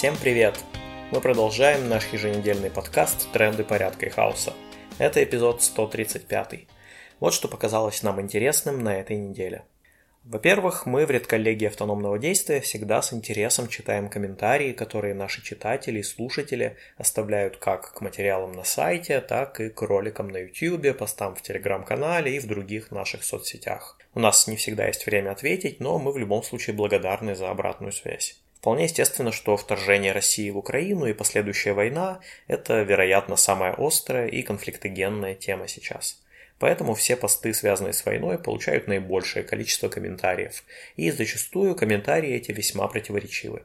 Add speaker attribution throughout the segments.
Speaker 1: Всем привет! Мы продолжаем наш еженедельный подкаст «Тренды порядка и хаоса». Это эпизод 135. Вот что показалось нам интересным на этой неделе. Во-первых, мы в редколлегии автономного действия всегда с интересом читаем комментарии, которые наши читатели и слушатели оставляют как к материалам на сайте, так и к роликам на YouTube, постам в телеграм-канале и в других наших соцсетях. У нас не всегда есть время ответить, но мы в любом случае благодарны за обратную связь. Вполне естественно, что вторжение России в Украину и последующая война – это, вероятно, самая острая и конфликтогенная тема сейчас – Поэтому все посты, связанные с войной, получают наибольшее количество комментариев, и зачастую комментарии эти весьма противоречивы.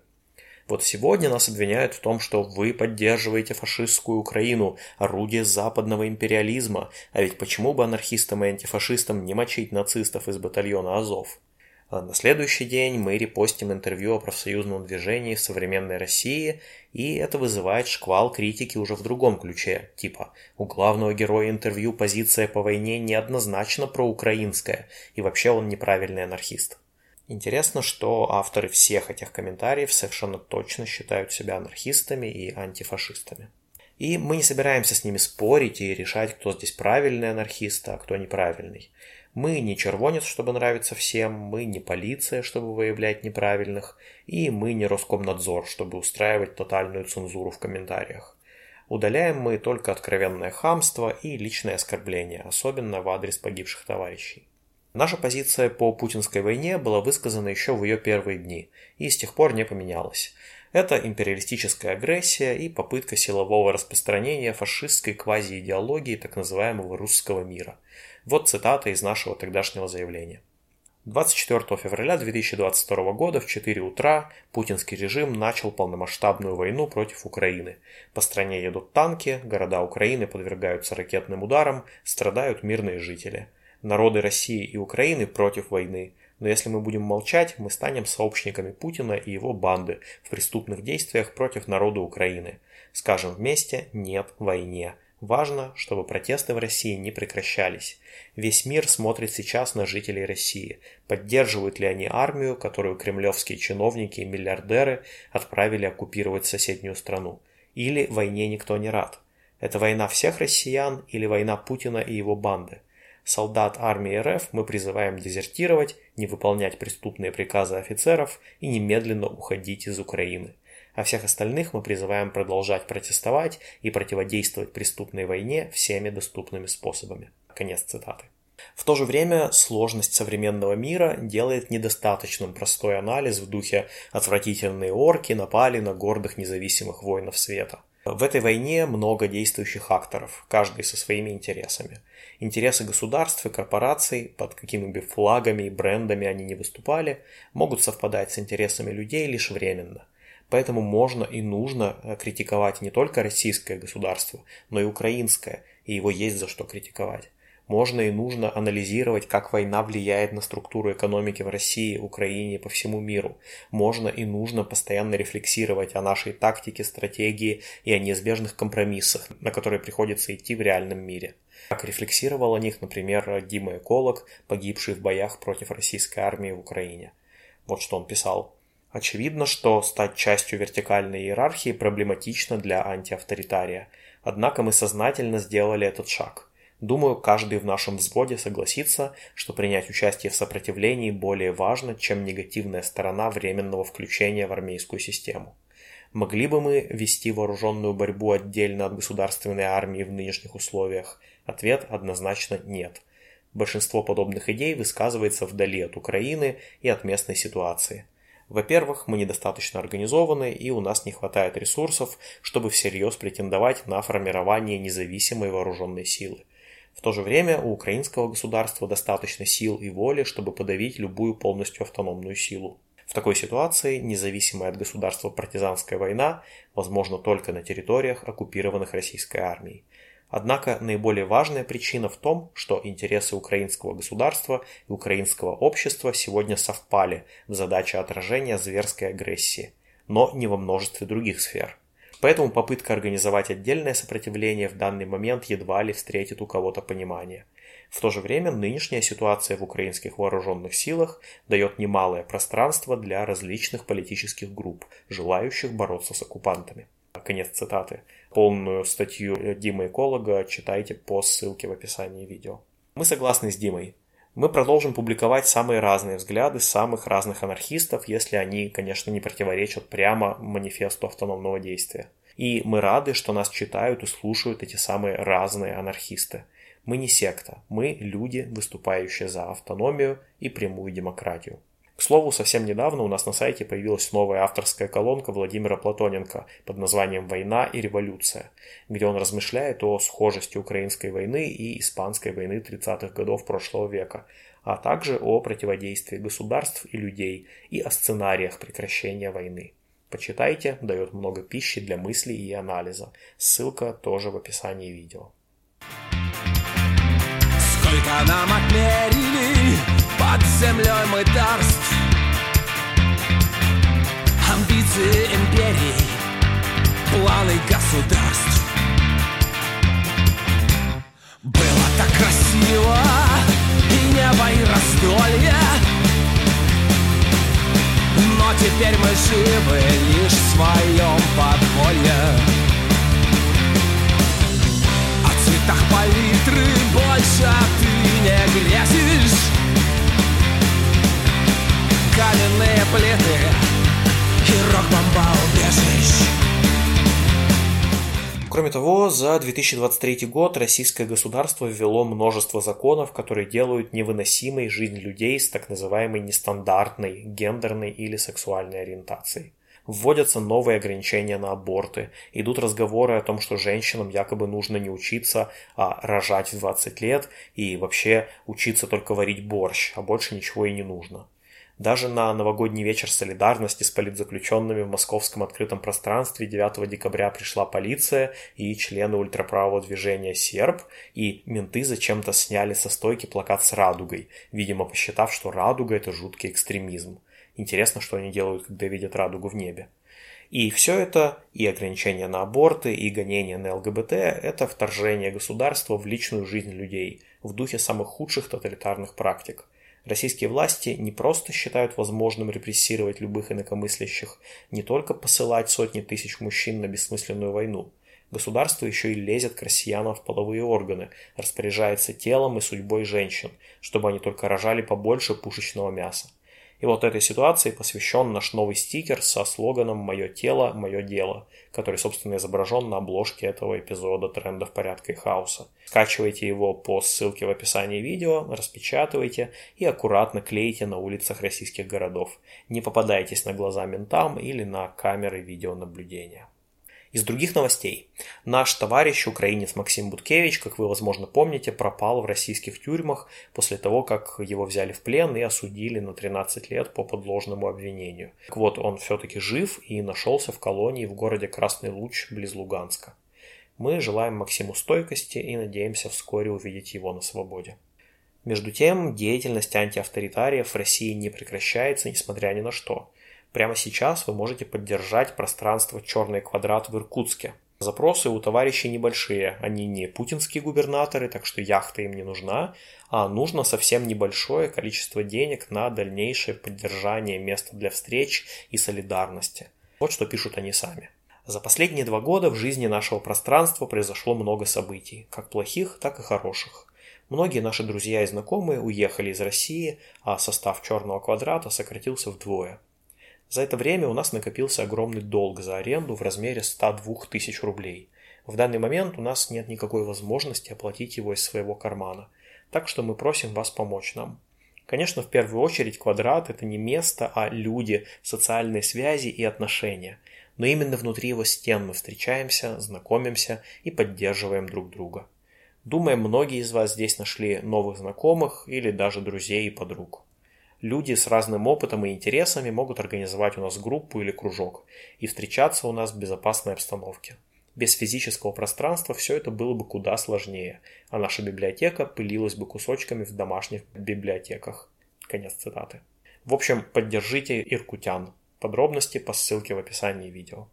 Speaker 1: Вот сегодня нас обвиняют в том, что вы поддерживаете фашистскую Украину, орудие западного империализма, а ведь почему бы анархистам и антифашистам не мочить нацистов из батальона Азов? А на следующий день мы репостим интервью о профсоюзном движении в современной России, и это вызывает шквал критики уже в другом ключе, типа «У главного героя интервью позиция по войне неоднозначно проукраинская, и вообще он неправильный анархист». Интересно, что авторы всех этих комментариев совершенно точно считают себя анархистами и антифашистами. И мы не собираемся с ними спорить и решать, кто здесь правильный анархист, а кто неправильный. Мы не червонец, чтобы нравиться всем, мы не полиция, чтобы выявлять неправильных, и мы не Роскомнадзор, чтобы устраивать тотальную цензуру в комментариях. Удаляем мы только откровенное хамство и личное оскорбление, особенно в адрес погибших товарищей. Наша позиция по путинской войне была высказана еще в ее первые дни и с тех пор не поменялась. Это империалистическая агрессия и попытка силового распространения фашистской квазиидеологии так называемого русского мира. Вот цитата из нашего тогдашнего заявления. 24 февраля 2022 года в 4 утра путинский режим начал полномасштабную войну против Украины. По стране едут танки, города Украины подвергаются ракетным ударам, страдают мирные жители. Народы России и Украины против войны, но если мы будем молчать, мы станем сообщниками Путина и его банды в преступных действиях против народа Украины. Скажем вместе «нет войне». Важно, чтобы протесты в России не прекращались. Весь мир смотрит сейчас на жителей России. Поддерживают ли они армию, которую кремлевские чиновники и миллиардеры отправили оккупировать соседнюю страну? Или войне никто не рад? Это война всех россиян или война Путина и его банды? Солдат армии РФ мы призываем дезертировать, не выполнять преступные приказы офицеров и немедленно уходить из Украины а всех остальных мы призываем продолжать протестовать и противодействовать преступной войне всеми доступными способами. Конец цитаты. В то же время сложность современного мира делает недостаточным простой анализ в духе «отвратительные орки напали на гордых независимых воинов света». В этой войне много действующих акторов, каждый со своими интересами. Интересы государств и корпораций, под какими бы флагами и брендами они не выступали, могут совпадать с интересами людей лишь временно – Поэтому можно и нужно критиковать не только российское государство, но и украинское, и его есть за что критиковать. Можно и нужно анализировать, как война влияет на структуру экономики в России, Украине по всему миру. Можно и нужно постоянно рефлексировать о нашей тактике, стратегии и о неизбежных компромиссах, на которые приходится идти в реальном мире. Как рефлексировал о них, например, Дима Эколог, погибший в боях против российской армии в Украине. Вот что он писал. Очевидно, что стать частью вертикальной иерархии проблематично для антиавторитария, однако мы сознательно сделали этот шаг. Думаю, каждый в нашем взводе согласится, что принять участие в сопротивлении более важно, чем негативная сторона временного включения в армейскую систему. Могли бы мы вести вооруженную борьбу отдельно от государственной армии в нынешних условиях? Ответ однозначно нет. Большинство подобных идей высказывается вдали от Украины и от местной ситуации – во-первых, мы недостаточно организованы и у нас не хватает ресурсов, чтобы всерьез претендовать на формирование независимой вооруженной силы. В то же время у украинского государства достаточно сил и воли, чтобы подавить любую полностью автономную силу. В такой ситуации независимая от государства партизанская война возможна только на территориях, оккупированных российской армией. Однако наиболее важная причина в том, что интересы украинского государства и украинского общества сегодня совпали в задаче отражения зверской агрессии, но не во множестве других сфер. Поэтому попытка организовать отдельное сопротивление в данный момент едва ли встретит у кого-то понимание. В то же время нынешняя ситуация в украинских вооруженных силах дает немалое пространство для различных политических групп, желающих бороться с оккупантами. Конец цитаты. Полную статью Димы Эколога читайте по ссылке в описании видео. Мы согласны с Димой. Мы продолжим публиковать самые разные взгляды самых разных анархистов, если они, конечно, не противоречат прямо манифесту автономного действия. И мы рады, что нас читают и слушают эти самые разные анархисты. Мы не секта, мы люди, выступающие за автономию и прямую демократию. К слову, совсем недавно у нас на сайте появилась новая авторская колонка Владимира Платоненко под названием «Война и революция», где он размышляет о схожести украинской войны и испанской войны 30-х годов прошлого века, а также о противодействии государств и людей и о сценариях прекращения войны. Почитайте, дает много пищи для мыслей и анализа. Ссылка тоже в описании видео.
Speaker 2: Сколько нам отмерили под землей мы дарств Амбиции империй, планы государств. Было так красиво, и небо, и раздолье. Но теперь мы живы лишь в своем
Speaker 1: того, за 2023 год российское государство ввело множество законов, которые делают невыносимой жизнь людей с так называемой нестандартной гендерной или сексуальной ориентацией вводятся новые ограничения на аборты, идут разговоры о том, что женщинам якобы нужно не учиться, а рожать в 20 лет и вообще учиться только варить борщ, а больше ничего и не нужно. Даже на новогодний вечер солидарности с политзаключенными в московском открытом пространстве 9 декабря пришла полиция и члены ультраправого движения «Серб», и менты зачем-то сняли со стойки плакат с радугой, видимо посчитав, что радуга – это жуткий экстремизм. Интересно, что они делают, когда видят радугу в небе. И все это, и ограничения на аборты, и гонения на ЛГБТ – это вторжение государства в личную жизнь людей в духе самых худших тоталитарных практик. Российские власти не просто считают возможным репрессировать любых инакомыслящих, не только посылать сотни тысяч мужчин на бессмысленную войну. Государство еще и лезет к россиянам в половые органы, распоряжается телом и судьбой женщин, чтобы они только рожали побольше пушечного мяса. И вот этой ситуации посвящен наш новый стикер со слоганом «Мое тело, мое дело», который, собственно, изображен на обложке этого эпизода трендов порядка и хаоса. Скачивайте его по ссылке в описании видео, распечатывайте и аккуратно клейте на улицах российских городов. Не попадайтесь на глаза ментам или на камеры видеонаблюдения. Из других новостей. Наш товарищ, украинец Максим Буткевич, как вы, возможно, помните, пропал в российских тюрьмах после того, как его взяли в плен и осудили на 13 лет по подложному обвинению. Так вот, он все-таки жив и нашелся в колонии в городе Красный Луч близ Луганска. Мы желаем Максиму стойкости и надеемся вскоре увидеть его на свободе. Между тем, деятельность антиавторитариев в России не прекращается, несмотря ни на что. Прямо сейчас вы можете поддержать пространство «Черный квадрат» в Иркутске. Запросы у товарищей небольшие, они не путинские губернаторы, так что яхта им не нужна, а нужно совсем небольшое количество денег на дальнейшее поддержание места для встреч и солидарности. Вот что пишут они сами. За последние два года в жизни нашего пространства произошло много событий, как плохих, так и хороших. Многие наши друзья и знакомые уехали из России, а состав черного квадрата сократился вдвое. За это время у нас накопился огромный долг за аренду в размере 102 тысяч рублей. В данный момент у нас нет никакой возможности оплатить его из своего кармана, так что мы просим вас помочь нам. Конечно, в первую очередь квадрат – это не место, а люди, социальные связи и отношения. Но именно внутри его стен мы встречаемся, знакомимся и поддерживаем друг друга. Думаем, многие из вас здесь нашли новых знакомых или даже друзей и подруг люди с разным опытом и интересами могут организовать у нас группу или кружок и встречаться у нас в безопасной обстановке. Без физического пространства все это было бы куда сложнее, а наша библиотека пылилась бы кусочками в домашних библиотеках. Конец цитаты. В общем, поддержите иркутян. Подробности по ссылке в описании видео.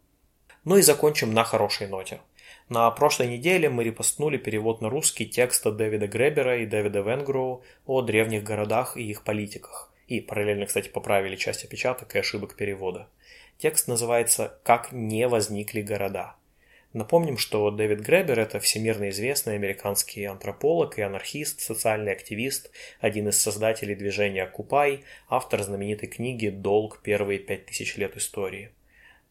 Speaker 1: Ну и закончим на хорошей ноте. На прошлой неделе мы репостнули перевод на русский текста Дэвида Гребера и Дэвида Венгроу о древних городах и их политиках. И параллельно, кстати, поправили часть опечаток и ошибок перевода. Текст называется «Как не возникли города». Напомним, что Дэвид Гребер – это всемирно известный американский антрополог и анархист, социальный активист, один из создателей движения «Окупай», автор знаменитой книги «Долг. Первые пять тысяч лет истории».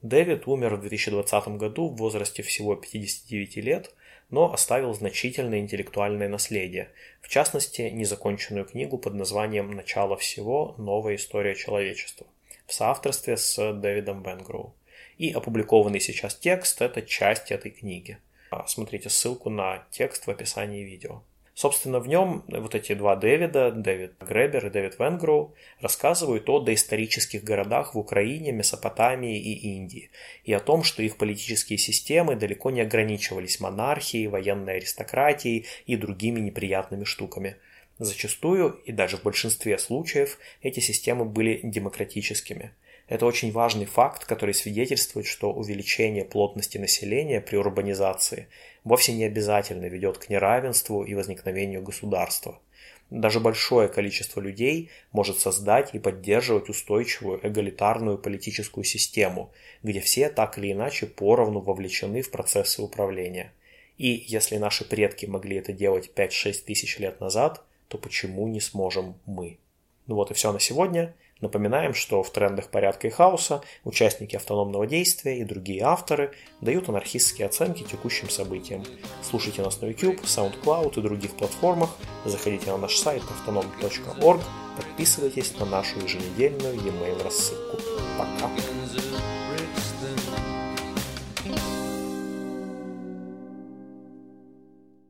Speaker 1: Дэвид умер в 2020 году в возрасте всего 59 лет, но оставил значительное интеллектуальное наследие, в частности, незаконченную книгу под названием «Начало всего. Новая история человечества» в соавторстве с Дэвидом Бенгроу. И опубликованный сейчас текст – это часть этой книги. Смотрите ссылку на текст в описании видео. Собственно, в нем вот эти два Дэвида, Дэвид Гребер и Дэвид Венгроу, рассказывают о доисторических городах в Украине, Месопотамии и Индии, и о том, что их политические системы далеко не ограничивались монархией, военной аристократией и другими неприятными штуками. Зачастую, и даже в большинстве случаев, эти системы были демократическими – это очень важный факт, который свидетельствует, что увеличение плотности населения при урбанизации вовсе не обязательно ведет к неравенству и возникновению государства. Даже большое количество людей может создать и поддерживать устойчивую эгалитарную политическую систему, где все так или иначе поровну вовлечены в процессы управления. И если наши предки могли это делать 5-6 тысяч лет назад, то почему не сможем мы? Ну вот и все на сегодня. Напоминаем, что в трендах порядка и хаоса участники автономного действия и другие авторы дают анархистские оценки текущим событиям. Слушайте нас на YouTube, SoundCloud и других платформах, заходите на наш сайт autonom.org, подписывайтесь на нашу еженедельную e-mail рассылку. Пока!